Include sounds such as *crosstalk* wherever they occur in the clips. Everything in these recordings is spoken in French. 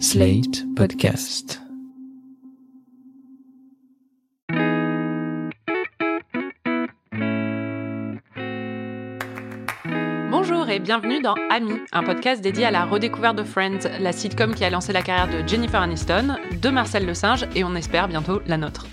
Slate Podcast. Bonjour et bienvenue dans Ami, un podcast dédié à la redécouverte de Friends, la sitcom qui a lancé la carrière de Jennifer Aniston, de Marcel Le Singe et on espère bientôt la nôtre.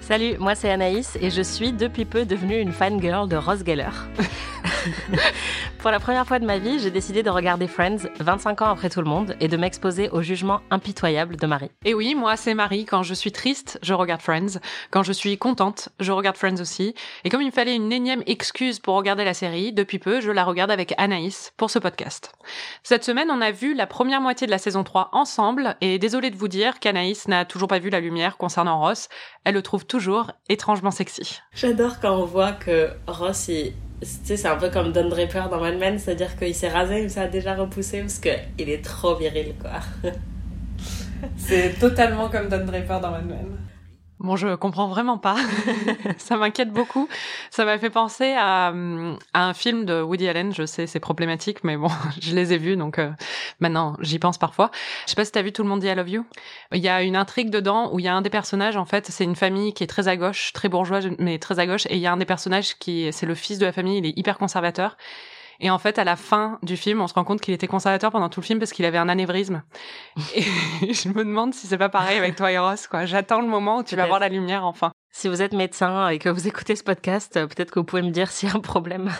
Salut, moi c'est Anaïs et je suis depuis peu devenue une fangirl de Ross Geller. *laughs* Pour la première fois de ma vie, j'ai décidé de regarder Friends 25 ans après tout le monde et de m'exposer au jugement impitoyable de Marie. Et oui, moi c'est Marie, quand je suis triste, je regarde Friends, quand je suis contente, je regarde Friends aussi, et comme il me fallait une énième excuse pour regarder la série, depuis peu, je la regarde avec Anaïs pour ce podcast. Cette semaine, on a vu la première moitié de la saison 3 ensemble, et désolé de vous dire qu'Anaïs n'a toujours pas vu la lumière concernant Ross, elle le trouve toujours étrangement sexy. J'adore quand on voit que Ross, sais, c'est un peu comme Don Draper dans Mad Men, c'est-à-dire qu'il s'est rasé, mais ça a déjà repoussé parce qu'il est trop viril, quoi. c'est totalement comme Don Draper dans Mad Men. Bon, je comprends vraiment pas. *laughs* *laughs* ça m'inquiète beaucoup. Ça m'a fait penser à, à, un film de Woody Allen. Je sais, c'est problématique, mais bon, *laughs* je les ai vus, donc euh, maintenant, j'y pense parfois. Je sais pas si t'as vu Tout le monde dit I love you. Il y a une intrigue dedans où il y a un des personnages, en fait, c'est une famille qui est très à gauche, très bourgeoise, mais très à gauche, et il y a un des personnages qui, c'est le fils de la famille, il est hyper conservateur. Et en fait, à la fin du film, on se rend compte qu'il était conservateur pendant tout le film parce qu'il avait un anévrisme. *laughs* Et je me demande si c'est pas pareil avec toi et Ross, quoi. J'attends le moment où tu vas voir la lumière enfin. Si vous êtes médecin et que vous écoutez ce podcast, euh, peut-être que vous pouvez me dire s'il y a un problème.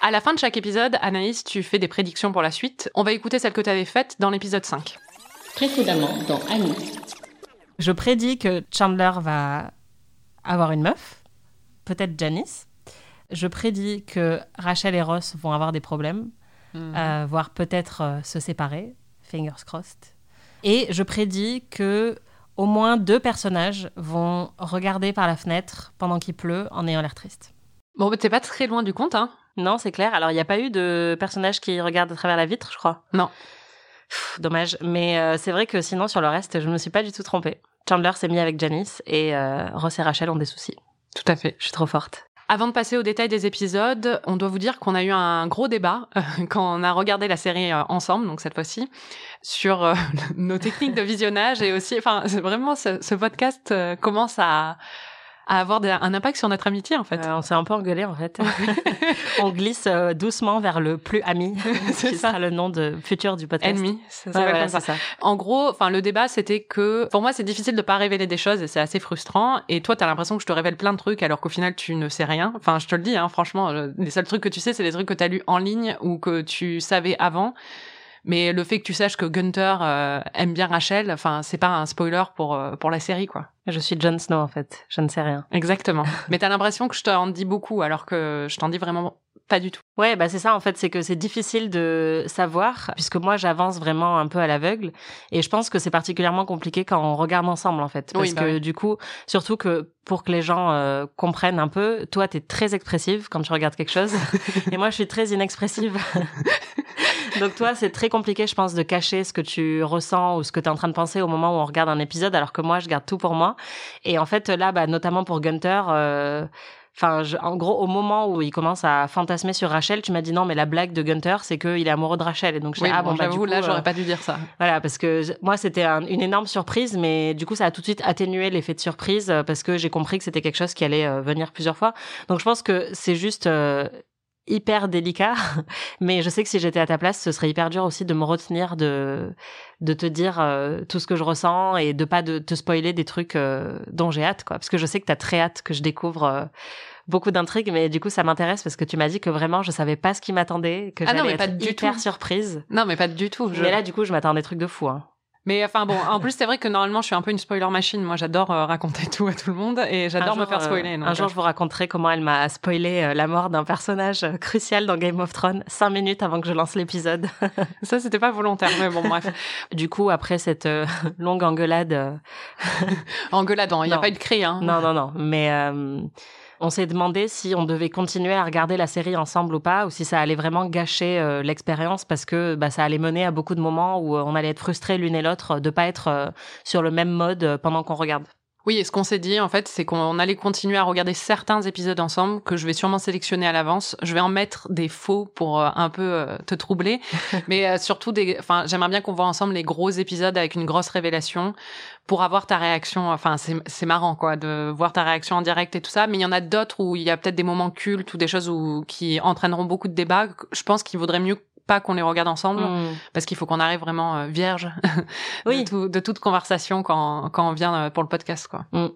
À la fin de chaque épisode, Anaïs, tu fais des prédictions pour la suite. On va écouter celle que tu avais faite dans l'épisode 5. Précédemment dans Annie. Je prédis que Chandler va avoir une meuf, peut-être Janice je prédis que Rachel et Ross vont avoir des problèmes, mhm. euh, voire peut-être euh, se séparer, fingers crossed. Et je prédis que au moins deux personnages vont regarder par la fenêtre pendant qu'il pleut en ayant l'air triste. Bon, mais t'es pas très loin du compte, hein Non, c'est clair. Alors, il n'y a pas eu de personnage qui regarde à travers la vitre, je crois. Non. dommage. Mais euh, c'est vrai que sinon, sur le reste, je ne me suis pas du tout trompée. Chandler s'est mis avec Janice et Ross et Rachel ont des soucis. Tout à fait. Je suis trop forte. Avant de passer au détail des épisodes, on doit vous dire qu'on a eu un gros débat euh, *laughs* quand on a regardé la série euh, ensemble, donc cette fois-ci, sur euh, *laughs* nos techniques de visionnage et aussi, enfin, vraiment, ce podcast commence à à avoir un impact sur notre amitié en fait. Euh, on s'est un peu engueulé en fait. *laughs* on glisse euh, doucement vers le plus ami, *laughs* qui ça. sera le nom de futur du podcast. Ennemi, ça, ça. ça. En gros, enfin le débat c'était que pour moi c'est difficile de pas révéler des choses et c'est assez frustrant. Et toi t'as l'impression que je te révèle plein de trucs alors qu'au final tu ne sais rien. Enfin je te le dis, hein, franchement, euh, les seuls trucs que tu sais c'est les trucs que t'as lus en ligne ou que tu savais avant. Mais le fait que tu saches que Gunter euh, aime bien Rachel, enfin, c'est pas un spoiler pour euh, pour la série, quoi. Je suis Jon Snow en fait, je ne sais rien. Exactement. *laughs* Mais t'as l'impression que je t'en dis beaucoup, alors que je t'en dis vraiment pas du tout. Ouais, bah c'est ça en fait, c'est que c'est difficile de savoir puisque moi j'avance vraiment un peu à l'aveugle et je pense que c'est particulièrement compliqué quand on regarde ensemble en fait parce bah que du coup, surtout que pour que les gens euh, comprennent un peu, toi tu es très expressive quand tu regardes quelque chose *laughs* et moi je suis très inexpressive. *laughs* Donc toi, c'est très compliqué, je pense, de cacher ce que tu ressens ou ce que tu es en train de penser au moment où on regarde un épisode, alors que moi, je garde tout pour moi. Et en fait, là, bah, notamment pour Gunter, euh, Enfin, en gros, au moment où il commence à fantasmer sur Rachel, tu m'as dit non, mais la blague de Gunter, c'est qu'il est amoureux de Rachel. Et donc, je oui, ah bon, bah, j'avoue, là, j'aurais euh, pas dû dire ça. Voilà, parce que moi, c'était une énorme surprise, mais du coup, ça a tout de suite atténué l'effet de surprise euh, parce que j'ai compris que c'était quelque chose qui allait venir plusieurs fois. Donc, je pense que c'est juste hyper délicat, *laughs* mais je sais que si j'étais à ta place, ce serait hyper dur aussi de me retenir de de te dire euh, tout ce que je ressens et de pas de te spoiler des trucs euh, dont j'ai hâte quoi parce que je sais que tu as très hâte que je découvre euh, beaucoup d'intrigues mais du coup ça m'intéresse parce que tu m'as dit que vraiment je savais pas ce qui m'attendait que ah j'allais être pas hyper surprise. Non mais pas du tout. Mais là du coup je m'attends à des trucs de fou hein. Mais enfin bon, en plus c'est vrai que normalement je suis un peu une spoiler machine. Moi j'adore euh, raconter tout à tout le monde et j'adore me faire euh, spoiler. un jour je vous raconterai comment elle m'a spoilé euh, la mort d'un personnage crucial dans Game of Thrones cinq minutes avant que je lance l'épisode. *laughs* Ça c'était pas volontaire, mais bon bref. *laughs* du coup après cette *laughs* longue engueulade, engueulade, il n'y a pas eu de cri. Hein. Non non non, mais on s'est demandé si on devait continuer à regarder la série ensemble ou pas, ou si ça allait vraiment gâcher euh, l'expérience parce que bah, ça allait mener à beaucoup de moments où euh, on allait être frustrés l'une et l'autre de pas être euh, sur le même mode pendant qu'on regarde. Oui, et ce qu'on s'est dit, en fait, c'est qu'on allait continuer à regarder certains épisodes ensemble, que je vais sûrement sélectionner à l'avance. Je vais en mettre des faux pour euh, un peu euh, te troubler. *laughs* Mais euh, surtout, des, enfin, j'aimerais bien qu'on voit ensemble les gros épisodes avec une grosse révélation pour avoir ta réaction. Enfin, c'est marrant, quoi, de voir ta réaction en direct et tout ça. Mais il y en a d'autres où il y a peut-être des moments cultes ou des choses où, qui entraîneront beaucoup de débats. Je pense qu'il vaudrait mieux pas qu'on les regarde ensemble hmm. parce qu'il faut qu'on arrive vraiment euh, vierge *laughs* de, toute conversation quand, quand on vient euh, pour le podcast quoi. Hmm.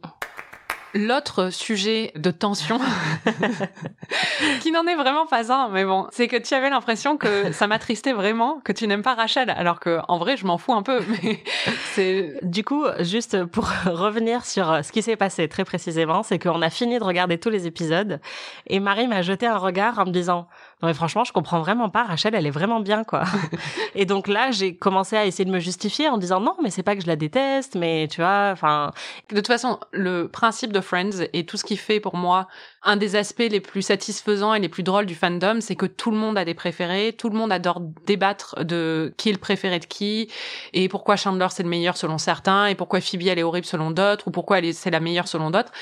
L'autre sujet de tension, *laughs* qui n'en est vraiment pas un, mais bon, c'est que tu avais l'impression que ça m'attristait vraiment que tu n'aimes pas Rachel, alors que en vrai, je m'en fous un peu. *laughs* Mais c'est du coup juste pour revenir sur ce qui s'est passé très précisément, c'est qu'on a fini de regarder tous les épisodes et Marie m'a jeté un regard en me disant non mais franchement, je comprends vraiment pas. Rachel, elle est vraiment bien, quoi. *laughs* et donc là, j'ai commencé à essayer de me justifier en disant non, mais c'est pas que je la déteste, mais tu vois, enfin. De toute façon, le principe de Friends et tout ce qui fait pour moi un des aspects les plus satisfaisants et les plus drôles du fandom, c'est que tout le monde a des préférés, tout le monde adore débattre de qui est le préféré de qui et pourquoi Chandler c'est le meilleur selon certains et pourquoi Phoebe elle est horrible selon d'autres ou pourquoi elle c'est la meilleure selon d'autres.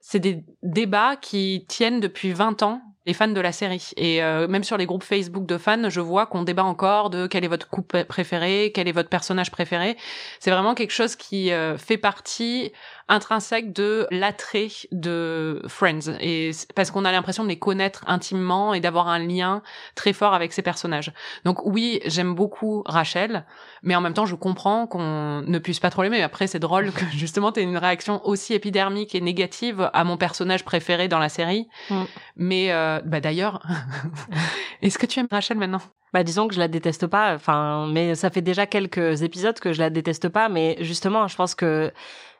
C'est des débats qui tiennent depuis 20 ans les fans de la série. Et euh, même sur les groupes Facebook de fans, je vois qu'on débat encore de quel est votre couple préféré, quel est votre personnage préféré. C'est vraiment quelque chose qui euh, fait partie intrinsèque de l'attrait de Friends et parce qu'on a l'impression de les connaître intimement et d'avoir un lien très fort avec ces personnages. Donc oui, j'aime beaucoup Rachel, mais en même temps, je comprends qu'on ne puisse pas trop l'aimer. Après, c'est drôle que *laughs* justement tu une réaction aussi épidermique et négative à mon personnage préféré dans la série. Mm. Mais euh, bah d'ailleurs, *laughs* est-ce que tu aimes Rachel maintenant? Bah disons que je la déteste pas enfin mais ça fait déjà quelques épisodes que je la déteste pas mais justement je pense que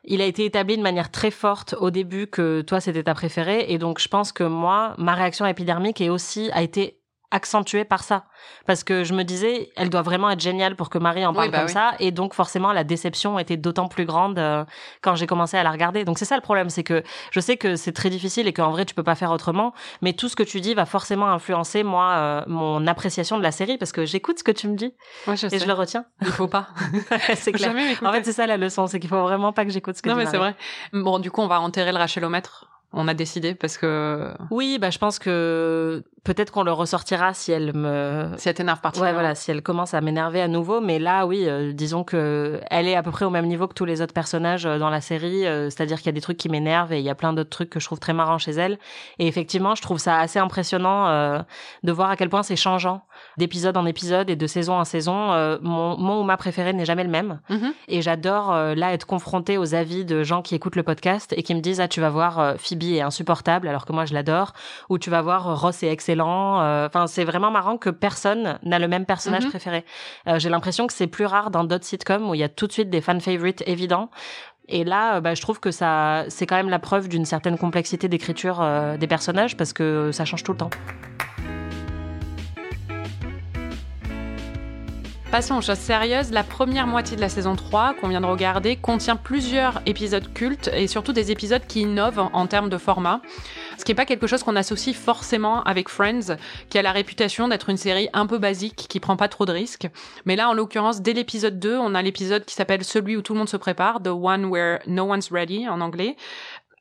il a été établi de manière très forte au début que toi c'était ta préférée et donc je pense que moi ma réaction épidermique est aussi a été accentuée par ça. Parce que je me disais elle doit vraiment être géniale pour que Marie en parle bah comme ça. Et donc forcément la déception était d'autant plus grande euh, quand j'ai commencé à la regarder. Donc c'est ça le problème c'est que je sais que c'est très difficile et qu'en vrai tu peux pas faire autrement. Mais tout ce que tu dis va forcément influencer moi euh, mon appréciation de la série parce que j'écoute ce que tu me dis. Et je le retiens. Il faut pas. *laughs* C'est clair. en fait c'est ça la leçon c'est qu'il faut vraiment pas que j'écoute ce que non mais c'est vrai. Bon du coup on va enterrer le rachelomètre. On a décidé parce que oui bah je pense que peut-être qu'on le ressortira si elle me si elle t'énerve particulièrement. ouais voilà si elle commence à m'énerver à nouveau. Mais là oui euh, disons que elle est à peu près au même niveau que tous les autres personnages euh, dans la série. Euh, c'est-à-dire qu'il y a des trucs qui m'énervent et il y a plein d'autres trucs que je trouve très marrants chez elle. Et effectivement je trouve ça assez impressionnant de voir à quel point c'est changeant d'épisode en épisode et de saison en saison. Mon mon ou ma préférée n'est jamais le même. Mm-hmm. et j'adore là être confrontée aux avis de gens qui écoutent le podcast et qui me disent ah tu vas voir Phoebe est insupportable alors que moi je l'adore. Ou tu vas voir Ross est excellent euh, enfin c'est vraiment marrant que personne n'a le même personnage mhm. préféré euh, j'ai l'impression que c'est plus rare dans d'autres sitcoms où il y a tout de suite des fan favorites évidents et là, bah, je trouve que ça, c'est quand même la preuve d'une certaine complexité d'écriture euh, des personnages parce que ça change tout le temps. Passons aux choses sérieuses. La première moitié de la saison 3, qu'on vient de regarder, contient plusieurs épisodes cultes et surtout des épisodes qui innovent en termes de format. Ce qui n'est pas quelque chose qu'on associe forcément avec Friends, qui a la réputation d'être une série un peu basique, qui prend pas trop de risques. Mais là, en l'occurrence, dès l'épisode 2, on a l'épisode qui s'appelle Celui où tout le monde se prépare, The One Where No One's Ready en anglais,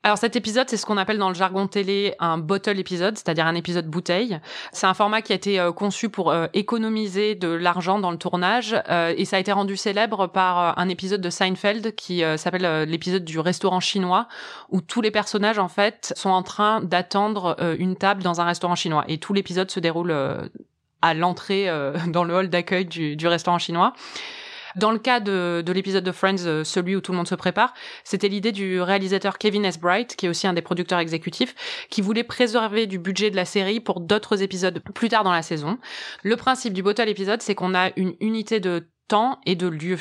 alors cet épisode, c'est ce qu'on appelle dans le jargon télé un bottle épisode, c'est-à-dire un épisode bouteille. C'est un format qui a été euh, conçu pour euh, économiser de l'argent dans le tournage euh, et ça a été rendu célèbre par un épisode de Seinfeld qui s'appelle l'épisode du restaurant chinois où tous les personnages en fait sont en train d'attendre une table dans un restaurant chinois et tout l'épisode se déroule à l'entrée *laughs* dans le hall d'accueil du, du restaurant chinois. Dans le cas de, de l'épisode de Friends, euh, celui où tout le monde se prépare, c'était l'idée du réalisateur Kevin S. Bright, qui est aussi un des producteurs exécutifs, qui voulait préserver du budget de la série pour d'autres épisodes plus tard dans la saison. Le principe du bottle épisode, c'est qu'on a une unité de temps et de lieu.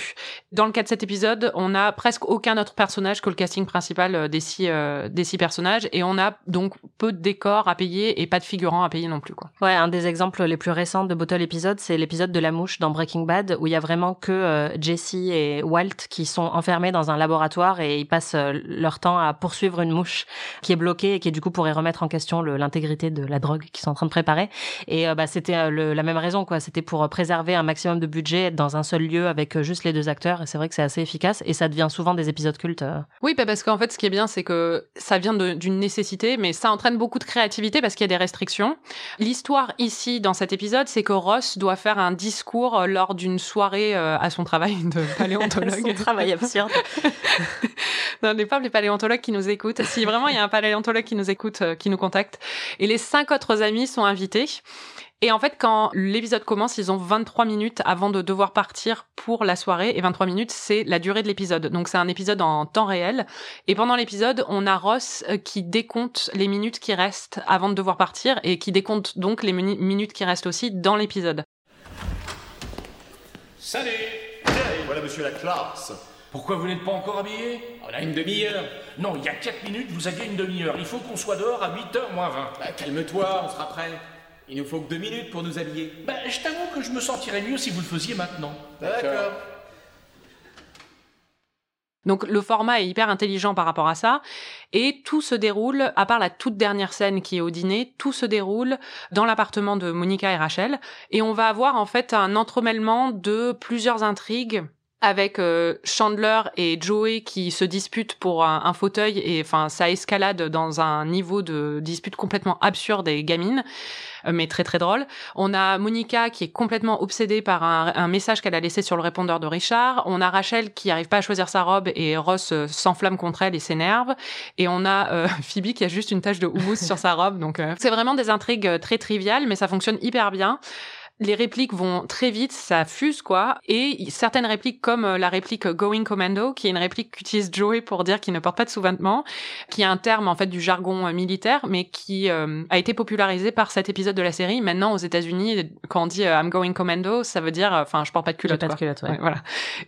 Dans le cas de cet épisode, on a presque aucun autre personnage que le casting principal euh, des six, euh, des six personnages et on a donc peu de décors à payer et pas de figurants à payer non plus. Quoi. Ouais, un des exemples les plus récents de Bottle épisode, c'est l'épisode de la mouche dans Breaking Bad où il y a vraiment que euh, Jesse et Walt qui sont enfermés dans un laboratoire et ils passent leur temps à poursuivre une mouche qui est bloquée et qui du coup pourrait remettre en question l'intégrité de la drogue qu'ils sont en train de préparer. Et bah, c'était la même raison, quoi. C'était pour préserver un maximum de budget dans un lieu avec juste les deux acteurs. Et c'est vrai que c'est assez efficace et ça devient souvent des épisodes cultes. Oui, bah, parce qu'en fait, ce qui est bien, c'est que ça vient d'une nécessité, mais ça entraîne beaucoup de créativité parce qu'il y a des restrictions. L'histoire ici, dans cet épisode, c'est que Ross doit faire un discours lors d'une soirée à son travail de *laughs* paléontologue. son travail absurde. *laughs* non, n'est pas les paléontologues qui nous écoutent. Si vraiment il y a un paléontologue qui nous écoute, qui nous contacte. Et les cinq autres amis sont invités. Et en fait, quand l'épisode commence, ils ont 23 minutes avant de devoir partir pour la soirée. Et 23 minutes, c'est la durée de l'épisode. Donc c'est un épisode en temps réel. Et pendant l'épisode, on a Ross euh, qui décompte les minutes qui restent avant de devoir partir et qui décompte donc les minutes qui restent aussi dans l'épisode. Salut Voilà monsieur la classe pourquoi vous n'êtes pas encore habillé? On a une demi-heure. Non, il y a 4 minutes, vous aviez une demi-heure. Il faut qu'on soit dehors à 8h moins 20. Bah, calme-toi, on sera prêt. Il nous faut que deux minutes pour nous habiller. Bah, je t'avoue que je me sentirais mieux si vous le faisiez maintenant. D'accord. Donc le format est hyper intelligent par rapport à ça et tout se déroule à part la toute dernière scène qui est au dîner, tout se déroule dans l'appartement de Monica et Rachel et on va avoir en fait un entremêlement de plusieurs intrigues avec euh, Chandler et Joey qui se disputent pour un, fauteuil et enfin ça escalade dans un niveau de dispute complètement absurde et gamine mais très très drôle. On a Monica qui est complètement obsédée par un, message qu'elle a laissé sur le répondeur de Richard. On a Rachel qui arrive pas à choisir sa robe et Ross euh, s'enflamme contre elle et s'énerve. Et on a *laughs* Phoebe qui a juste une tache de houmous sur sa robe. Donc c'est vraiment des intrigues très triviales mais ça fonctionne hyper bien les répliques vont très vite, ça fuse quoi. Et certaines répliques comme euh, la réplique Going Commando, qui est une réplique qu'utilise Joey pour dire qu'il ne porte pas de sous-vêtements, qui est un terme en fait du jargon euh, militaire, mais qui euh, a été popularisé par cet épisode de la série. Maintenant aux États-Unis, quand on dit I'm Going Commando, ça veut dire, enfin, je porte pas de culotte. Pas de culotte, ouais. voilà.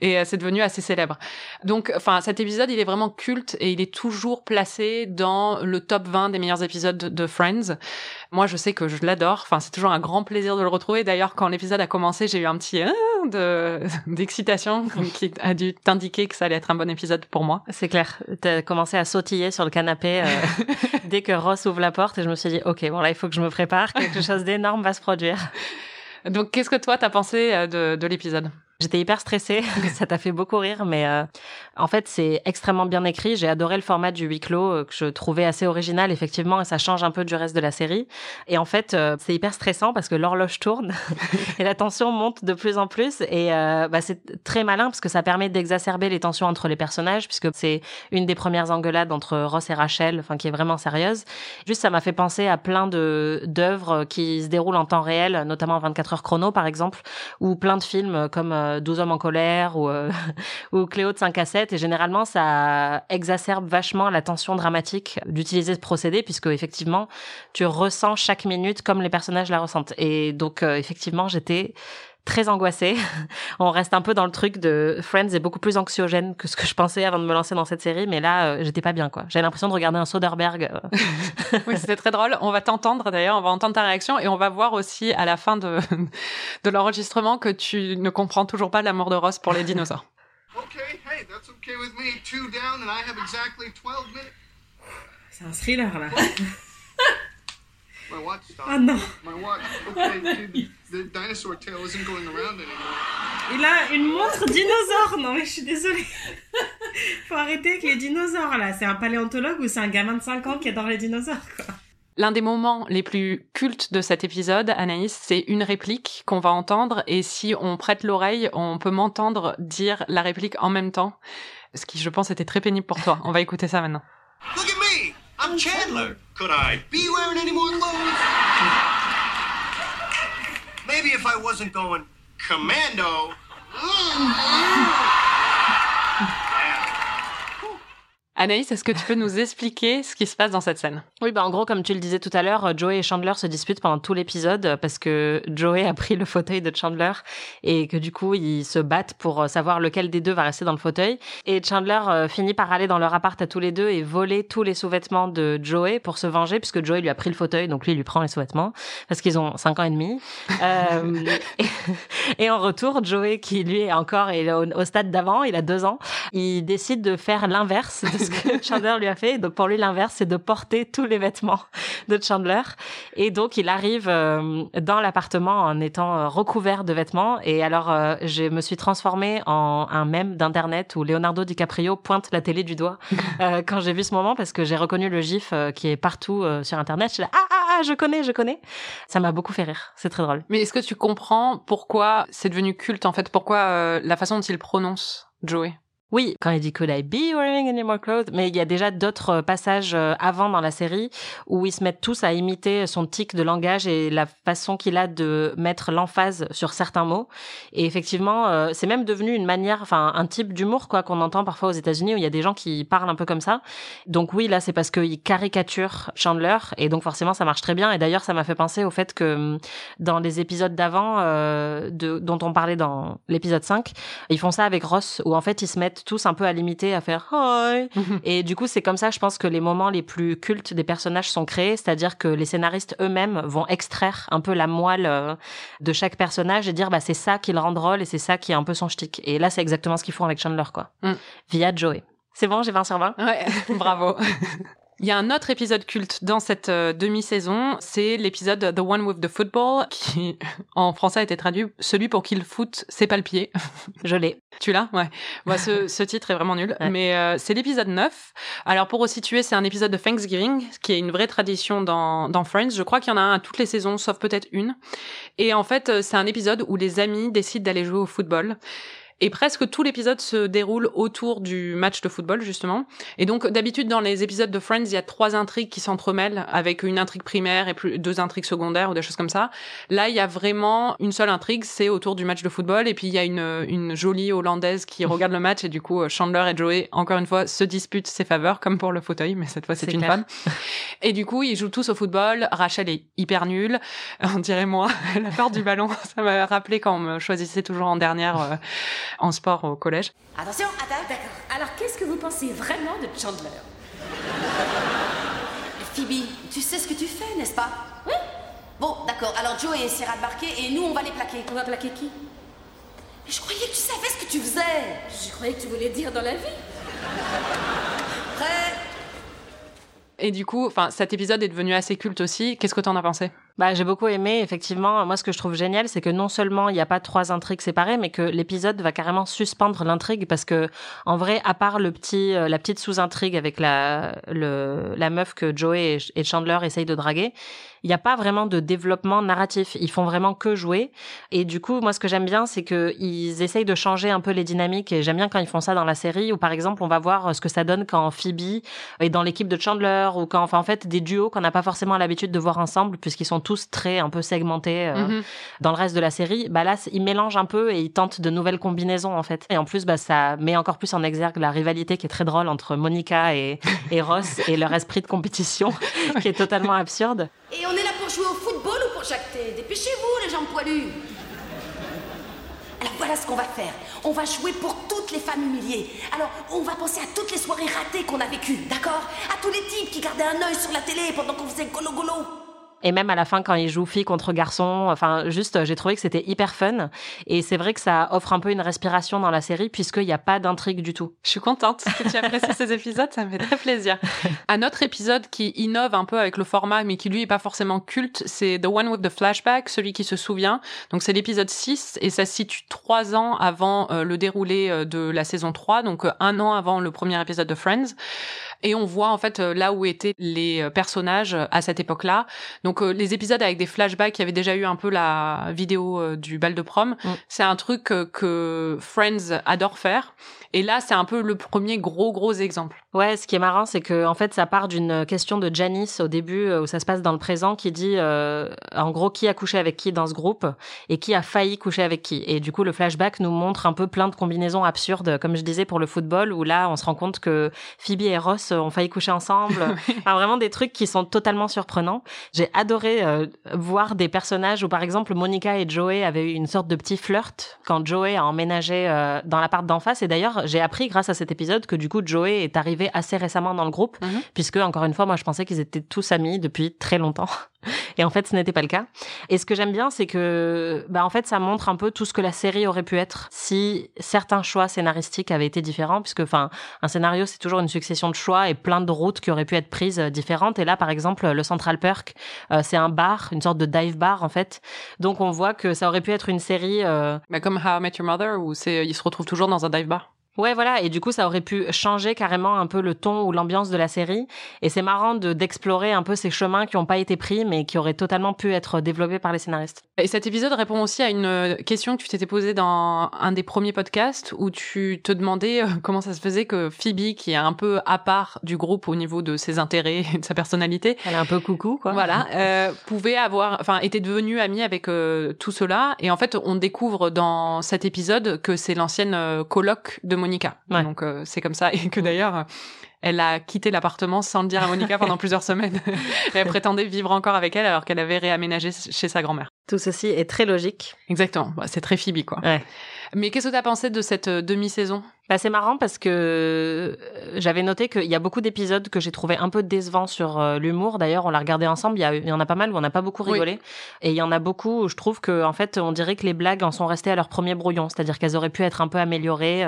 Et c'est devenu assez célèbre. Donc, enfin, cet épisode, il est vraiment culte et il est toujours placé dans le top 20 des meilleurs épisodes de Friends. Moi, je sais que je l'adore. Enfin, c'est toujours un grand plaisir de le retrouver. D'ailleurs, quand l'épisode a commencé, j'ai eu un petit euh, de *laughs* d'excitation qui a dû t'indiquer que ça allait être un bon épisode pour moi. C'est clair. T'as commencé à sautiller sur le canapé euh, *laughs* dès que Ross ouvre la porte et je me suis dit, ok, bon là, il faut que je me prépare. Quelque chose d'énorme va se produire. Donc, qu'est-ce que toi t'as pensé euh, de, de l'épisode? J'étais hyper stressée, *laughs* ça t'a fait beaucoup rire, mais euh, en fait c'est extrêmement bien écrit. J'ai adoré le format du huis clos euh, que je trouvais assez original effectivement et ça change un peu du reste de la série. Et en fait euh, c'est hyper stressant parce que l'horloge tourne *laughs* *laughs* et la tension monte de plus en plus et bah, c'est très malin parce que ça permet d'exacerber les tensions entre les personnages puisque c'est une des premières engueulades entre Ross et Rachel, enfin qui est vraiment sérieuse. Juste ça m'a fait penser à plein de d'œuvres qui se déroulent en temps réel, notamment 24 heures chrono par exemple, ou plein de films comme 12 hommes en colère ou, euh, *laughs* ou Cléo de 5 à 7. Et généralement, ça exacerbe vachement la tension dramatique d'utiliser ce procédé puisque effectivement, tu ressens chaque minute comme les personnages la ressentent. Et donc, euh, effectivement, j'étais très angoissée. *laughs* On reste un peu dans le truc de Friends est beaucoup plus anxiogène que ce que je pensais avant de me lancer dans cette série, mais là, euh, j'étais pas bien, quoi. J'avais l'impression de regarder un Soderbergh. Euh. *laughs* oui, c'était très drôle. On va t'entendre d'ailleurs, on va entendre ta réaction et on va voir aussi à la fin de, *laughs* de l'enregistrement que tu ne comprends toujours pas l'amour de Ross pour les dinosaures. C'est un thriller là. My watch stopped. Oh non. My watch. Okay, the dinosaur tail isn't going around anymore. Il a une montre dinosaure. Non mais je suis désolée. *laughs* Faut arrêter avec les dinosaures là. C'est un paléontologue ou c'est un gamin de 5 ans qui adore les dinosaures quoi. L'un des moments les plus cultes de cet épisode, Anaïs, c'est une réplique qu'on va entendre et si on prête l'oreille, on peut m'entendre dire la réplique en même temps, ce qui je pense était très pénible pour toi. On va écouter ça maintenant. Look at me! I'm Chandler. Could I be wearing any more clothes? Maybe if I wasn't going commando. Mm. Anaïs, est-ce que tu peux nous expliquer ce qui se passe dans cette scène? Oui, bah en gros, comme tu le disais tout à l'heure, Joey et Chandler se disputent pendant tout l'épisode parce que Joey a pris le fauteuil de Chandler et que du coup, ils se battent pour savoir lequel des deux va rester dans le fauteuil. Et Chandler euh, finit par aller dans leur appart à tous les deux et voler tous les sous-vêtements de Joey pour se venger puisque Joey lui a pris le fauteuil, donc lui, il lui prend les sous-vêtements parce qu'ils ont 5 ans et demi. euh, *laughs* *laughs* et, en retour, Joey, qui lui est encore au, au stade d'avant, il a deux ans, il décide de faire l'inverse de ce que Chandler lui a fait. Donc pour lui, l'inverse, c'est de porter tous les vêtements de Chandler. Et donc il arrive euh, dans l'appartement en étant euh, recouvert de vêtements. Et alors euh, je me suis transformée en un mème d'internet où Leonardo DiCaprio pointe la télé du doigt *laughs* quand j'ai vu ce moment parce que j'ai reconnu le gif qui est partout sur internet. Je suis là, ah ah ah, je connais, je connais. Ça m'a beaucoup fait rire. C'est très drôle. Mais est-ce que tu comprends pourquoi c'est devenu culte en fait? Pourquoi la façon dont il prononce Joey? Oui, quand il dit Could I be wearing any more clothes? Mais il y a déjà d'autres euh, passages euh, avant dans la série où ils se mettent tous à imiter son tic de langage et la façon qu'il a de mettre l'emphase sur certains mots. Et effectivement, euh, c'est même devenu une manière, enfin un type d'humour quoi qu'on entend parfois aux États-Unis où il y a des gens qui parlent un peu comme ça. Donc oui, là c'est parce qu'il caricature Chandler et donc forcément ça marche très bien. Et d'ailleurs ça m'a fait penser au fait que hum, dans les épisodes d'avant, dont on parlait dans l'épisode 5, ils font ça avec Ross où en fait ils se mettent tous un peu à limiter, à faire hi. et du coup, c'est comme ça, je pense que les moments les plus cultes des personnages sont créés, c'est-à-dire que les scénaristes eux-mêmes vont extraire un peu la moelle euh, de chaque personnage et dire bah c'est ça qui le rend drôle et c'est ça qui est un peu son shtick. Et là, c'est exactement ce qu'ils font avec Chandler, quoi, mm. via Joey. C'est bon, j'ai 20 sur 20 Ouais, *laughs* bravo. *laughs* Il y a un autre épisode culte dans cette euh, demi-saison, c'est l'épisode The One with the Football, *laughs* qui en français a été traduit celui pour qui le foot c'est pas le pied. Je l'ai. Tu l'as? Ouais. Moi, ce, ce, titre est vraiment nul. Mais euh, c'est l'épisode 9. Alors pour resituer, c'est un épisode de Thanksgiving, qui est une vraie tradition dans, dans Friends. Je crois qu'il y en a un à toutes les saisons, sauf peut-être une. Et en fait, euh, c'est un épisode où les amis décident d'aller jouer au football. Et presque tout l'épisode se déroule autour du match de football, justement. Et donc, d'habitude, dans les épisodes de Friends, il y a trois intrigues qui s'entremêlent avec une intrigue primaire et deux intrigues secondaires ou des choses comme ça. Là, il y a vraiment une seule intrigue, c'est autour du match de football. Et puis, il y a une, une jolie Hollandaise qui *laughs* regarde le match et du coup, Chandler et Joey, encore une fois, se disputent ses faveurs, comme pour le fauteuil, mais cette fois, c'est une femme. Et du coup, ils jouent tous au football. Rachel est hyper nulle. On dirait moi, *laughs* la peur du ballon. *laughs* Ça m'a rappelé quand on me choisissait toujours en dernière. Euh, en sport au collège. Attention, attends, d'accord. Alors qu'est-ce que vous pensez vraiment de Chandler? Phoebe, tu sais ce que tu fais, n'est-ce pas? Oui. Bon, d'accord. Alors Joe essaiera de marquer et nous, on va les plaquer. On va plaquer qui? Mais je croyais que tu savais ce que tu faisais. Je croyais que tu voulais dire dans la vie. Prêt? Et du coup, enfin, cet épisode est devenu assez culte aussi. Qu'est-ce que t'en as pensé? Bah, j'ai beaucoup aimé, effectivement. Moi, ce que je trouve génial, c'est que non seulement il n'y a pas trois intrigues séparées, mais que l'épisode va carrément suspendre l'intrigue parce que, en vrai, à part le petit, euh, la petite sous-intrigue avec la, le, la meuf que Joey et, Chandler essayent de draguer, il n'y a pas vraiment de développement narratif. Ils font vraiment que jouer. Et du coup, moi, ce que j'aime bien, c'est qu'ils essayent de changer un peu les dynamiques. Et j'aime bien quand ils font ça dans la série, où par exemple, on va voir ce que ça donne quand Phoebe est dans l'équipe de Chandler, ou quand, enfin, en fait, des duos qu'on n'a pas forcément l'habitude de voir ensemble, puisqu'ils sont tous très un peu segmentés euh, mhm. dans le reste de la série. Bah là, ils mélangent un peu et ils tentent de nouvelles combinaisons en fait. Et en plus, bah ça met encore plus en exergue la rivalité qui est très drôle entre Monica et, et Ross et leur esprit de compétition *laughs* qui est totalement absurde. Et on est là pour jouer au football ou pour jacter Dépêchez-vous les jambes poilues. Alors voilà ce qu'on va faire. On va jouer pour toutes les femmes humiliées. Alors, on va penser à toutes les soirées ratées qu'on a vécues, d'accord? À tous les types qui gardaient un œil sur la télé pendant qu'on faisait golo-golo. Et même à la fin, quand ils jouent filles contre garçons, enfin, juste, j'ai trouvé que c'était hyper fun. Et c'est vrai que ça offre un peu une respiration dans la série, puisqu'il n'y a pas d'intrigue du tout. Je suis contente que tu apprécies ces épisodes, ça me fait très plaisir. *laughs* Un autre épisode qui innove un peu avec le format, mais qui lui est pas forcément culte, c'est The One with the Flashback, celui qui se souvient. Donc c'est l'épisode 6, et ça se situe trois ans avant euh, le déroulé euh, de la saison 3, donc euh, un an avant le premier épisode de Friends et on voit en fait là où étaient les personnages à cette époque-là. Donc euh, les épisodes avec des flashbacks, il y avait déjà eu un peu la vidéo euh, du bal de prom. Mm. C'est un truc euh, que Friends adore faire. Et là, c'est un peu le premier gros gros exemple. Ouais, ce qui est marrant, c'est que en fait, ça part d'une question de Janice au début, où ça se passe dans le présent, qui dit en gros qui a couché avec qui dans ce groupe et qui a failli coucher avec qui. Et du coup, le flashback nous montre un peu plein de combinaisons absurdes, comme je disais pour le football, où là, on se rend compte que Phoebe et Ross ont failli coucher ensemble. *laughs* enfin, vraiment des trucs qui sont totalement surprenants. J'ai adoré voir des personnages où, par exemple, Monica et Joey avaient eu une sorte de petit flirt quand Joey a emménagé dans l'appart d'en face. Et d'ailleurs, j'ai appris grâce à cet épisode que du coup, Joey est arrivé assez récemment dans le groupe, mhm. puisque encore une fois, moi, je pensais qu'ils étaient tous amis depuis très longtemps. *laughs* Et en fait, ce n'était pas le cas. Et ce que j'aime bien, c'est que, bah, en fait, ça montre un peu tout ce que la série aurait pu être si certains choix scénaristiques avaient été différents, puisque, enfin, un scénario, c'est toujours une succession de choix et plein de routes qui auraient pu être prises euh, différentes. Et là, par exemple, le Central Perk, euh, c'est un bar, une sorte de dive bar, en fait. Donc, on voit que ça aurait pu être une série. Euh... Bah, comme How I Met Your Mother, où c'est, il se retrouve toujours dans un dive bar. Ouais, voilà. Et du coup, ça aurait pu changer carrément un peu le ton ou l'ambiance de la série. Et c'est marrant de d'explorer un peu ces chemins qui n'ont pas été pris, mais qui auraient totalement pu être développés par les scénaristes. Et cet épisode répond aussi à une question que tu t'étais posée dans un des premiers podcasts où tu te demandais euh, comment ça se faisait que Phoebe, qui est un peu à part du groupe au niveau de ses intérêts et de sa personnalité, elle est un peu coucou, quoi. Voilà, *laughs* euh, pouvait avoir, enfin, était devenue amie avec euh, tout cela. Et en fait, on découvre dans cet épisode que c'est l'ancienne euh, coloc de Monica. Donc euh, c'est comme ça et que d'ailleurs elle a quitté l'appartement sans le dire à Monica pendant *laughs* plusieurs semaines. elle prétendait vivre encore avec elle alors qu'elle avait réaménagé chez sa grand-mère. Tout ceci est très logique. Exactement. Bah, c'est très Phoebe, quoi. Ouais. Mais qu'est-ce que tu as pensé de cette euh, demi-saison? Bah, c'est marrant parce que euh, j'avais noté qu'il y a beaucoup d'épisodes que j'ai trouvé un peu décevants sur euh, l'humour. D'ailleurs, on l'a regardé ensemble. Il y, en a pas mal où on n'a pas beaucoup rigolé. Et il y en a beaucoup où je trouve que, en fait, on dirait que les blagues en sont restées à leur premier brouillon. C'est-à-dire qu'elles auraient pu être un peu améliorées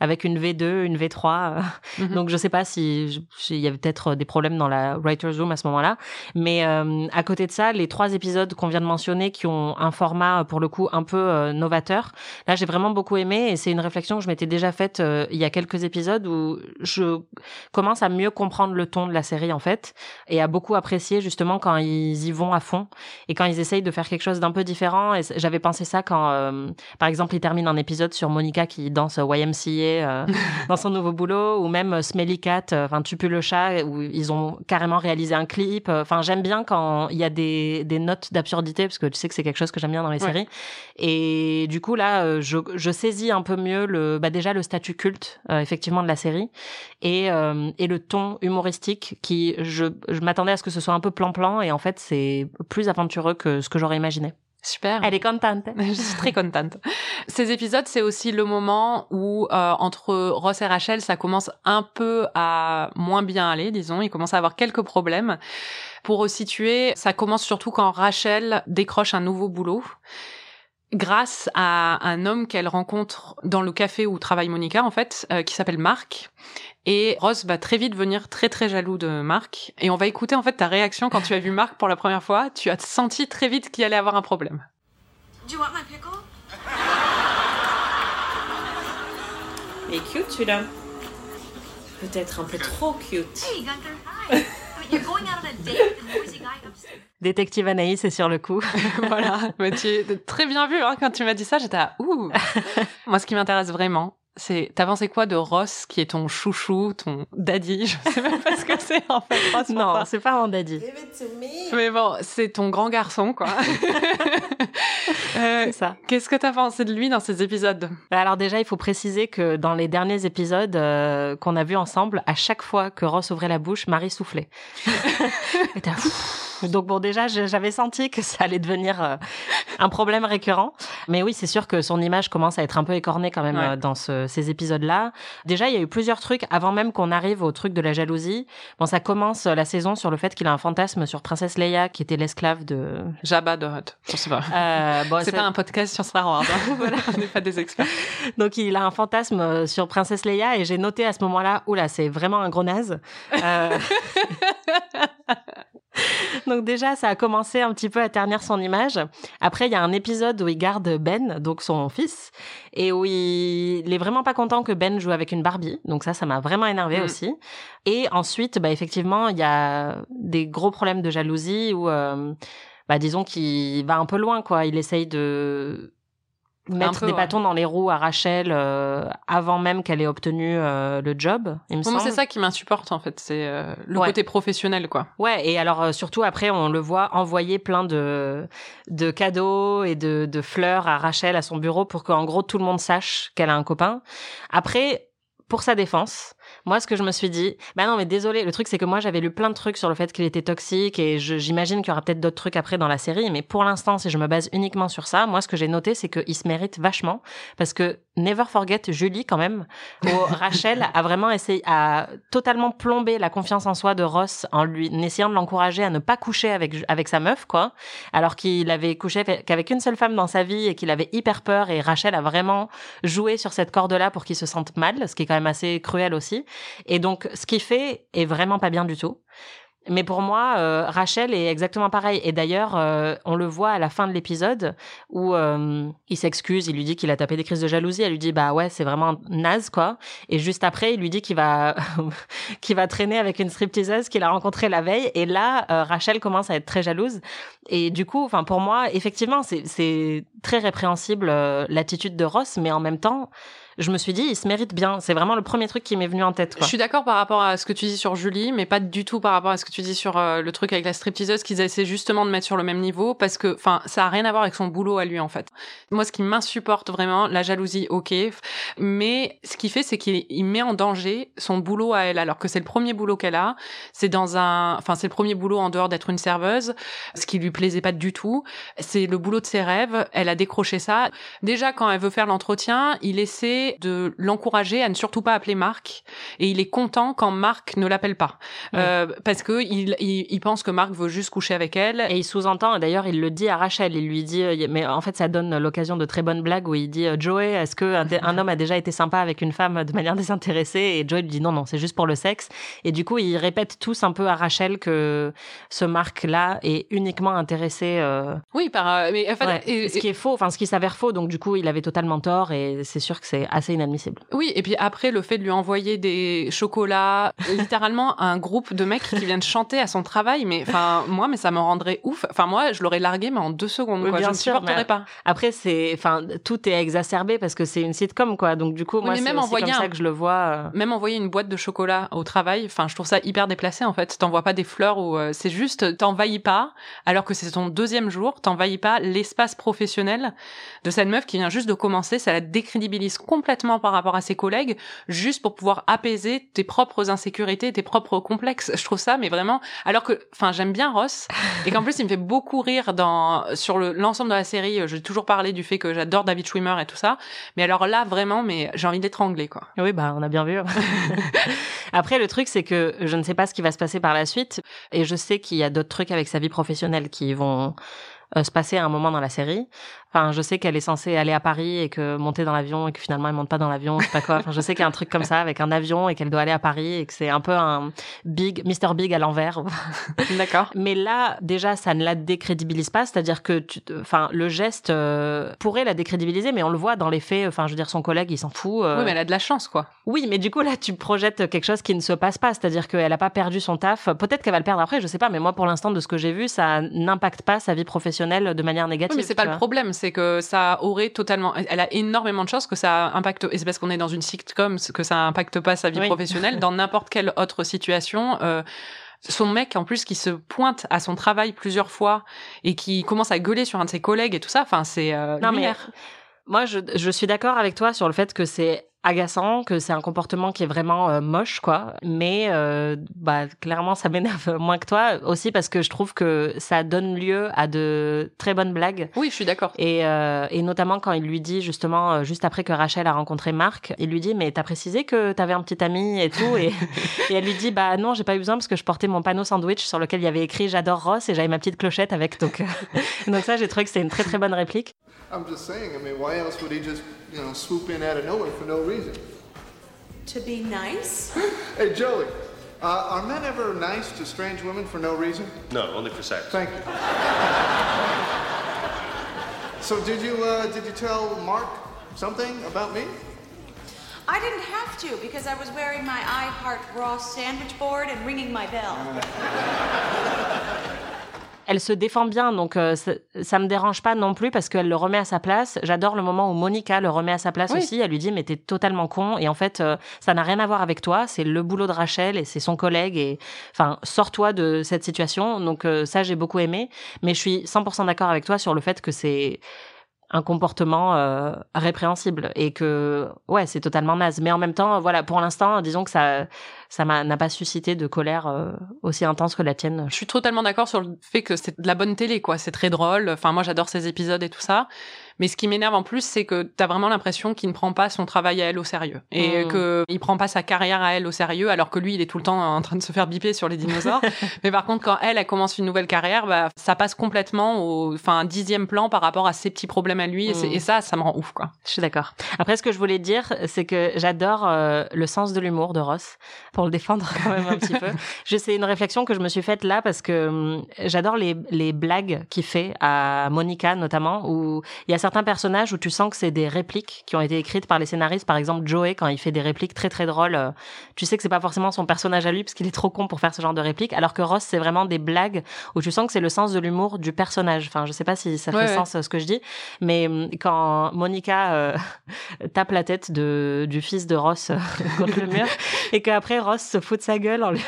avec une V2, une V3. *laughs* Mhm. Donc, je sais pas si il y avait peut-être des problèmes dans la writer's room à ce moment-là. Mais à côté de ça, les trois épisodes qu'on vient de mentionner qui ont un format, pour le coup, un peu novateur, là, j'ai vraiment beaucoup aimé et c'est une réflexion que je m'étais déjà faite euh, il y a quelques épisodes où je commence à mieux comprendre le ton de la série en fait et à beaucoup apprécier justement quand ils y vont à fond et quand ils essayent de faire quelque chose d'un peu différent. Et j'avais pensé ça quand euh, par exemple ils terminent un épisode sur Monica qui danse YMCA euh, *laughs* dans son nouveau boulot ou même Smelly Cat enfin tu le chat où ils ont carrément réalisé un clip. Enfin j'aime bien quand il y a des, des notes d'absurdité parce que tu sais que c'est quelque chose que j'aime bien dans les séries. Et du coup là je je saisis un peu mieux le, bah déjà le statut culte euh, effectivement de la série et euh, et le ton humoristique qui je, je m'attendais à ce que ce soit un peu plan-plan et en fait c'est plus aventureux que ce que j'aurais imaginé. Super. Elle est contente. *laughs* Je suis très contente. Ces épisodes, c'est aussi le moment où euh, entre Ross et Rachel, ça commence un peu à moins bien aller, disons. Il commence à avoir quelques problèmes. Pour situer, ça commence surtout quand Rachel décroche un nouveau boulot grâce à un homme qu'elle rencontre dans le café où travaille Monica en fait, euh, qui s'appelle Marc. Et Ross va très vite venir très très jaloux de Marc. Et on va écouter en fait ta réaction quand tu as vu Marc pour la première fois. Tu as senti très vite qu'il allait avoir un problème. Do you want my pickle? Il est cute celui-là. Peut-être un peu trop cute. Hey Gunther, hi. *laughs* You're going out on a date with the noisy guy upstairs. Détective Anaïs est sur le coup. *laughs* voilà, mais tu très bien vu hein, quand tu m'as dit ça, j'étais à ouh. *laughs* Moi, ce qui m'intéresse vraiment, c'est t'as pensé quoi de Ross qui est ton chouchou, ton daddy? Je sais même pas ce que c'est en fait. Ross, non, c'est pas un daddy. Mais bon, c'est ton grand garçon quoi. *laughs* euh, ça. Qu'est-ce que t'as pensé de lui dans ces épisodes? Bah, Alors déjà, il faut préciser que dans les derniers épisodes euh, qu'on a vus ensemble, à chaque fois que Ross ouvrait la bouche, Marie soufflait. Donc bon, déjà, j'avais senti que ça allait devenir euh, un problème récurrent. Mais oui, c'est sûr que son image commence à être un peu écornée quand même euh, dans ces épisodes-là. Déjà, il y a eu plusieurs trucs avant même qu'on arrive au truc de la jalousie. Bon, ça commence euh, la saison sur le fait qu'il a un fantasme sur Princesse Leia, qui était l'esclave de Jabba de Hutt. Je sais pas. bon, *laughs* c'est pas un podcast sur Star Wars. Hein. *laughs* voilà, on n'est pas des experts. Donc, il a un fantasme sur Princesse Leia et j'ai noté à ce moment-là, oula, c'est vraiment un gros naze. *laughs* *laughs* donc déjà, ça a commencé un petit peu à ternir son image. Après, il y a un épisode où il garde Ben, donc son fils, et où il, est vraiment pas content que Ben joue avec une Barbie. Donc ça, ça m'a vraiment énervé mm. aussi. Et ensuite, bah effectivement, il y a des gros problèmes de jalousie où, euh, bah disons qu'il va un peu loin, quoi. Il essaye de mettre des bâtons dans les roues à Rachel euh, avant même qu'elle ait obtenu euh, le job. Il me c'est ça qui m'insupporte en fait, c'est euh, le côté professionnel quoi. Ouais, et alors surtout après on le voit envoyer plein de de cadeaux et de, de fleurs à Rachel à son bureau pour qu'en gros tout le monde sache qu'elle a un copain. Après, pour sa défense, Moi, ce que je me suis dit, bah non, mais désolé, le truc, c'est que moi, j'avais lu plein de trucs sur le fait qu'il était toxique et j'imagine qu'il y aura peut-être d'autres trucs après dans la série, mais pour l'instant, si je me base uniquement sur ça, moi, ce que j'ai noté, c'est qu'il se mérite vachement parce que Never Forget Julie, quand même, où *laughs* Rachel a vraiment essayé, à totalement plomber la confiance en soi de Ross en lui, en essayant de l'encourager à ne pas coucher avec, avec sa meuf, quoi, alors qu'il avait couché qu'avec une seule femme dans sa vie et qu'il avait hyper peur et Rachel a vraiment joué sur cette corde-là pour qu'il se sente mal, ce qui est quand même assez cruel aussi. Et donc, ce qu'il fait est vraiment pas bien du tout. Mais pour moi, euh, Rachel est exactement pareil. Et d'ailleurs, euh, on le voit à la fin de l'épisode où euh, il s'excuse, il lui dit qu'il a tapé des crises de jalousie. Elle lui dit bah ouais, c'est vraiment naze quoi. Et juste après, il lui dit qu'il va *laughs* qu'il va traîner avec une stripteaseuse qu'il a rencontrée la veille. Et là, Rachel commence à être très jalouse. Et du coup, enfin pour moi, effectivement, c'est c'est très répréhensible l'attitude de Ross, mais en même temps je me suis dit, il se mérite bien. C'est vraiment le premier truc qui m'est venu en tête. Je suis d'accord par rapport à ce que tu dis sur Julie, mais pas du tout par rapport à ce que tu dis sur euh, le truc avec la stripteaseuse qu'ils essaient justement de mettre sur le même niveau parce que, enfin, ça a rien à voir avec son boulot à lui en fait. Moi, ce qui m'insupporte vraiment, la jalousie, ok, mais ce qu'il fait, c'est qu'il met en danger son boulot à elle, alors que c'est le premier boulot qu'elle a. C'est dans un, enfin, c'est le premier boulot en dehors d'être une serveuse, ce qui lui plaisait pas du tout. C'est le boulot de ses rêves. Elle a décroché ça. Déjà, quand elle veut faire l'entretien, il essaie de l'encourager à ne surtout pas appeler Marc. Et il est content quand Marc ne l'appelle pas. Euh, parce que il, il, pense que Marc veut juste coucher avec elle. Et il sous-entend d'ailleurs il le dit à Rachel. Il lui dit euh, mais en fait ça donne l'occasion de très bonnes blagues où il dit euh, Joey est-ce que un, homme a déjà été sympa avec une femme de manière désintéressée? Et Joey lui dit non non c'est juste pour le sexe. Et du coup ils répètent tous un peu à Rachel que ce Marc là est uniquement intéressé oui par mais en fait, ce qui est faux enfin ce qui s'avère faux. Donc du coup il avait totalement tort et c'est sûr que c'est assez inadmissible. Oui, et puis après, le fait de lui envoyer des chocolats, *laughs* littéralement un groupe de mecs qui viennent chanter à son travail, mais enfin, moi, mais ça me rendrait ouf. Enfin, moi, je l'aurais largué, mais en deux secondes, quoi. je ne supporterais pas. Après, c'est, enfin, tout est exacerbé parce que c'est une sitcom, quoi. Donc, du coup, moi, c'est comme ça que je le vois. Euh. Même envoyer une boîte de chocolat au travail, enfin, je trouve ça hyper déplacé, en fait. T'envoies pas des fleurs ou euh, c'est juste, t'envahis pas, alors que c'est ton deuxième jour, t'envahis pas l'espace professionnel de cette meuf qui vient juste de commencer, ça la décrédibilise complètement par rapport à ses collègues, juste pour pouvoir apaiser tes propres insécurités, tes propres complexes. Je trouve ça, mais vraiment, alors que, enfin, j'aime bien Ross, et qu'en plus, il me fait beaucoup rire dans, sur l'ensemble de la série. J'ai toujours parlé du fait que j'adore David Schwimmer et tout ça. Mais alors là, vraiment, mais j'ai envie d'étrangler, quoi. Oui, bah, on a bien vu. *laughs* Après, le truc, c'est que je ne sais pas ce qui va se passer par la suite, et je sais qu'il y a d'autres trucs avec sa vie professionnelle qui vont euh, se passer à un moment dans la série. Enfin, je sais qu'elle est censée aller à Paris et que monter dans l'avion et que finalement elle monte pas dans l'avion, je sais pas quoi. Enfin, je sais qu'il y a un truc comme ça avec un avion et qu'elle doit aller à Paris et que c'est un peu un big, Mr Big à l'envers. *laughs* D'accord. Mais là, déjà, ça ne la décrédibilise pas, c'est-à-dire que, tu, enfin, le geste euh, pourrait la décrédibiliser, mais on le voit dans les faits. Enfin, je veux dire, son collègue, il s'en fout. Euh. Oui, mais elle a de la chance, quoi. Oui, mais du coup là, tu projettes quelque chose qui ne se passe pas, c'est-à-dire qu'elle a pas perdu son taf. Peut-être qu'elle va le perdre après, je sais pas. Mais moi, pour l'instant, de ce que j'ai vu, ça n'impacte pas sa vie professionnelle de manière négative. Oui, mais c'est pas le problème, c'est que ça aurait totalement. Elle a énormément de chances que ça impacte. Et c'est parce qu'on est dans une sitcom que ça impacte pas sa vie professionnelle. Dans n'importe quelle autre situation. Euh, son mec en plus qui se pointe à son travail plusieurs fois et qui commence à gueuler sur un de ses collègues et tout ça enfin c'est euh, non mais moi je, je suis d'accord avec toi sur le fait que c'est agaçant, que c'est un comportement qui est vraiment euh, moche, quoi. Mais euh, bah clairement, ça m'énerve *laughs* moins que toi aussi parce que je trouve que ça donne lieu à de très bonnes blagues. Oui, je suis d'accord. Et, euh, et notamment quand il lui dit justement juste après que Rachel a rencontré Marc, il lui dit mais t'as précisé que t'avais un petit ami et tout et, *laughs* et elle lui dit bah non j'ai pas eu besoin parce que je portais mon panneau sandwich sur lequel il y avait écrit j'adore Ross et j'avais ma petite clochette avec donc *laughs* donc ça j'ai trouvé que c'est une très très bonne réplique. I'm just saying, I mean, why else would he just, you know, swoop in out of nowhere for no reason? To be nice? *laughs* hey, Joey, uh, are men ever nice to strange women for no reason? No, only for sex. Thank you. *laughs* so, did you uh, did you tell Mark something about me? I didn't have to because I was wearing my I Heart Ross sandwich board and ringing my bell. *laughs* elle se défend bien, donc euh, ça, ça, me dérange pas non plus parce qu'elle le remet à sa place. J'adore le moment où Monica le remet à sa place aussi. Elle lui dit mais t'es totalement con et en fait euh, ça n'a rien à voir avec toi. C'est le boulot de Rachel et c'est son collègue et enfin sors-toi de cette situation. Donc euh, ça j'ai beaucoup aimé, mais je suis 100% d'accord avec toi sur le fait que c'est un comportement euh, répréhensible et que ouais c'est totalement naze. Mais en même temps voilà pour l'instant disons que ça ça n'a pas suscité de colère euh, aussi intense que la tienne. Je suis totalement d'accord sur le fait que c'est de la bonne télé quoi. C'est très drôle. Enfin moi j'adore ces épisodes et tout ça mais ce qui m'énerve en plus, c'est que t'as vraiment l'impression qu'il ne prend pas son travail à elle au sérieux. Et qu'il hmm. que il prend pas sa carrière à elle au sérieux, alors que lui, il est tout le temps en train de se faire biper sur les dinosaures. *laughs* mais par contre, quand elle, elle commence une nouvelle carrière, bah, ça passe complètement au, enfin, dixième plan par rapport à ses petits problèmes à lui. Et, hmm. ça, ça me rend ouf, quoi. Je suis d'accord. Après, ce que je voulais dire, c'est que j'adore euh, le sens de l'humour de Ross, pour le défendre quand même un petit peu. *laughs* C'est une réflexion que je me suis faite là parce que hum, j'adore les, les blagues qu'il fait à Monica, notamment, où il y a certains personnages où tu sens que c'est des répliques qui ont été écrites par les scénaristes. Par exemple, Joey, quand il fait des répliques très très drôles, euh, tu sais que c'est pas forcément son personnage à lui parce qu'il est trop con pour faire ce genre de répliques. Alors que Ross, c'est vraiment des blagues où tu sens que c'est le sens de l'humour du personnage. Enfin, je sais pas si ça fait sens euh, ce que je dis, mais hum, quand Monica euh, *laughs* tape la tête de, du fils de Ross *laughs* contre le mur et qu'après Ross se fout de sa gueule en lui...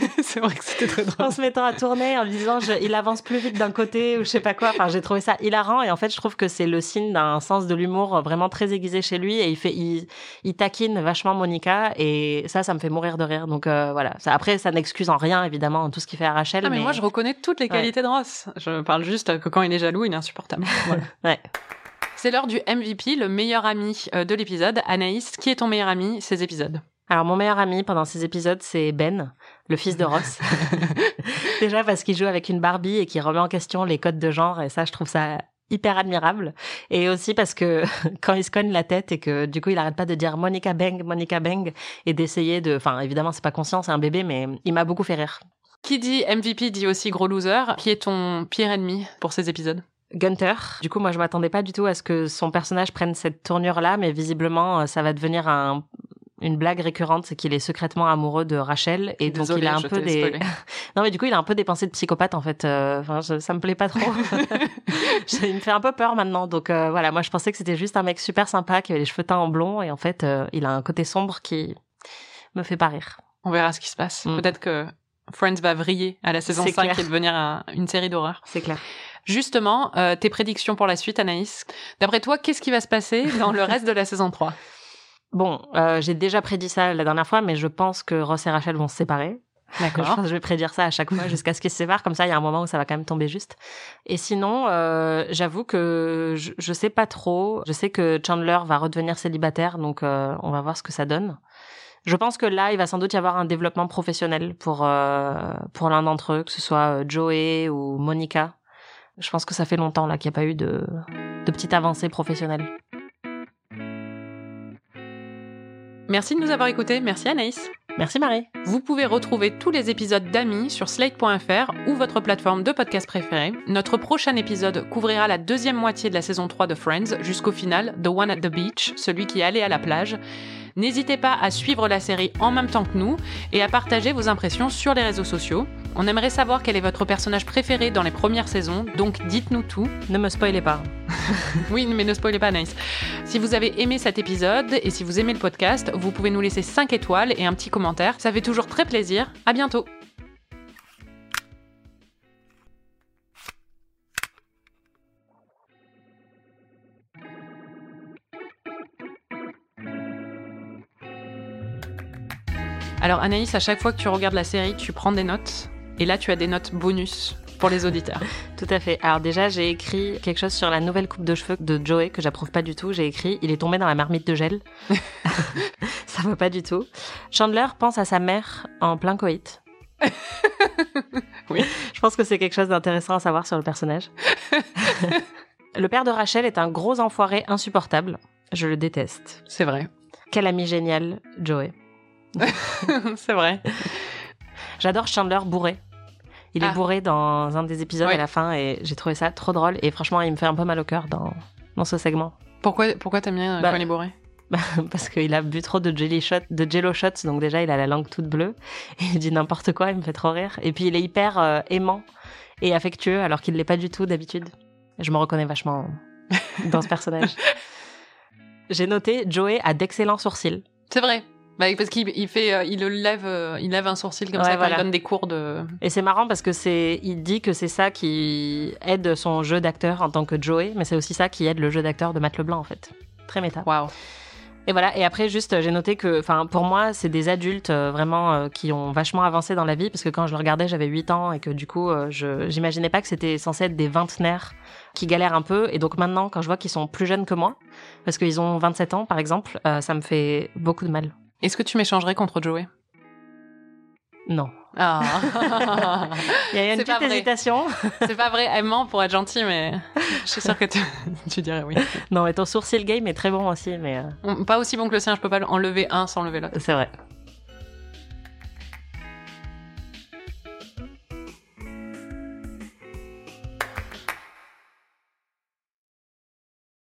*laughs* c'est vrai que c'était très drôle. En se mettant à tourner, en lui disant il avance plus vite d'un côté ou je sais pas quoi. Enfin, j'ai trouvé ça hilarant et en fait, je trouve que c'est le signe d'un sens de l'humour vraiment très aiguisé chez lui et il fait, il, il, taquine vachement Monica et ça, ça me fait mourir de rire. Donc euh, voilà. Ça, après, ça n'excuse en rien évidemment tout ce qu'il fait à Rachel. Ah, mais, moi, je reconnais toutes les qualités de Ross. Je parle juste que quand il est jaloux, il est insupportable. Voilà. *laughs* ouais. C'est l'heure du MVP, le meilleur ami euh, de l'épisode. Anaïs, qui est ton meilleur ami ces épisodes? Alors mon meilleur ami pendant ces épisodes, c'est Ben, le fils de Ross. *laughs* Déjà parce qu'il joue avec une Barbie et qu'il remet en question les codes de genre et ça, je trouve ça hyper admirable. Et aussi parce que *laughs* quand il se cogne la tête et que du coup il arrête pas de dire Monica Bang, Monica Bang et d'essayer de, enfin évidemment c'est pas conscient, c'est un bébé, mais il m'a beaucoup fait rire. Qui dit MVP dit aussi gros loser. Qui est ton pire ennemi pour ces épisodes? Gunter. Du coup, moi, je m'attendais pas du tout à ce que son personnage prenne cette tournure-là, mais visiblement, ça va devenir un, une blague récurrente, c'est qu'il est secrètement amoureux de Rachel et donc il a un peu des. *laughs* non mais du coup il a un peu des pensées de psychopathe en fait. Euh, enfin, ça me plaît pas trop. *laughs* il me fait un peu peur maintenant. Donc euh, voilà, moi je pensais que c'était juste un mec super sympa qui avait les cheveux teints en blond et en fait euh, il a un côté sombre qui me fait pas rire. On verra ce qui se passe. Mm. Peut-être que Friends va vriller à la saison 5 et devenir une série d'horreur. C'est clair. Justement, tes prédictions pour la suite, Anaïs. D'après toi, qu'est-ce qui va se passer dans le reste de la saison 3 Bon, euh, j'ai déjà prédit ça la dernière fois, mais je pense que Ross et Rachel vont se séparer. D'accord. je vais prédire ça à chaque fois jusqu'à ce qu'ils se séparent. Comme ça, il y a un moment où ça va quand même tomber juste. Et sinon, euh, j'avoue que je, je sais pas trop. Je sais que Chandler va redevenir célibataire, donc euh, on va voir ce que ça donne. Je pense que là, il va sans doute y avoir un développement professionnel pour euh, pour l'un d'entre eux, que ce soit Joey ou Monica. Je pense que ça fait longtemps là qu'il n'y a pas eu de de petite avancée professionnelle. Merci de nous avoir écoutés. Merci Anaïs. Merci Marie. Vous pouvez retrouver tous les épisodes d'Amis sur slate.fr ou votre plateforme de podcast préférée. Notre prochain épisode couvrira la deuxième moitié de la saison 3 de Friends jusqu'au final, The One at the Beach, celui qui allait à la plage. N'hésitez pas à suivre la série en même temps que nous et à partager vos impressions sur les réseaux sociaux. On aimerait savoir quel est votre personnage préféré dans les premières saisons, donc dites-nous tout. Ne me spoilez pas. *laughs* oui, mais ne spoilez pas, Nice. Si vous avez aimé cet épisode et si vous aimez le podcast, vous pouvez nous laisser 5 étoiles et un petit commentaire. Ça fait toujours très plaisir. À bientôt. Alors Anaïs, à chaque fois que tu regardes la série, tu prends des notes. Et là, tu as des notes bonus pour les auditeurs. *laughs* Tout à fait. Alors déjà, j'ai écrit quelque chose sur la nouvelle coupe de cheveux de Joey que j'approuve pas du tout. J'ai écrit il est tombé dans la marmite de gel. *laughs* *laughs* Ça va pas du tout. Chandler pense à sa mère en plein coït. oui. Je pense que c'est quelque chose d'intéressant à savoir sur le personnage. le père de Rachel est un gros enfoiré insupportable. Je le déteste. C'est vrai. Quel ami génial, Joey. *laughs* c'est vrai. J'adore Chandler bourré. Il est ah. bourré dans un des épisodes à la fin et j'ai trouvé ça trop drôle. Et franchement, il me fait un peu mal au cœur dans, dans ce segment. Pourquoi, pourquoi t'aimes bien bah, quand il est bourré? Bah, *laughs* Parce qu'il a bu trop de jelly shot, de jello shots, donc déjà il a la langue toute bleue et *laughs* il dit n'importe quoi, il me fait trop rire. Et puis il est hyper euh, aimant et affectueux alors qu'il l'est pas du tout d'habitude. Je me reconnais vachement dans ce personnage. J'ai noté Joey a d'excellents sourcils. C'est vrai. Bah, parce qu'il fait, euh, il lève, euh, il lève un sourcil comme ça quand il donne des cours de. Et c'est marrant parce que c'est, il dit que c'est ça qui aide son jeu d'acteur en tant que Joey, mais c'est aussi ça qui aide le jeu d'acteur de Matt Leblanc en fait. Très méta. Waouh. Et voilà. Et après, juste, j'ai noté que, enfin, pour moi, c'est des adultes euh, vraiment euh, qui ont vachement avancé dans la vie, parce que quand je le regardais, j'avais 8 ans et que du coup, euh, je j'imaginais pas que c'était censé être des vingtenaires qui galèrent un peu. Et donc maintenant, quand je vois qu'ils sont plus jeunes que moi, parce qu'ils ont 27 ans, par exemple, ça me fait beaucoup de mal. Est-ce que tu m'échangerais contre Joey? Non. Ah. *laughs* Il y a une petite hésitation. C'est pas vrai, elle ment pour être gentil, mais je suis sûre que tu, *laughs* dirais oui. Non, mais ton sourcil game est très bon aussi, mais. Pas aussi bon que le sien, je peux pas enlever un sans enlever l'autre. C'est vrai.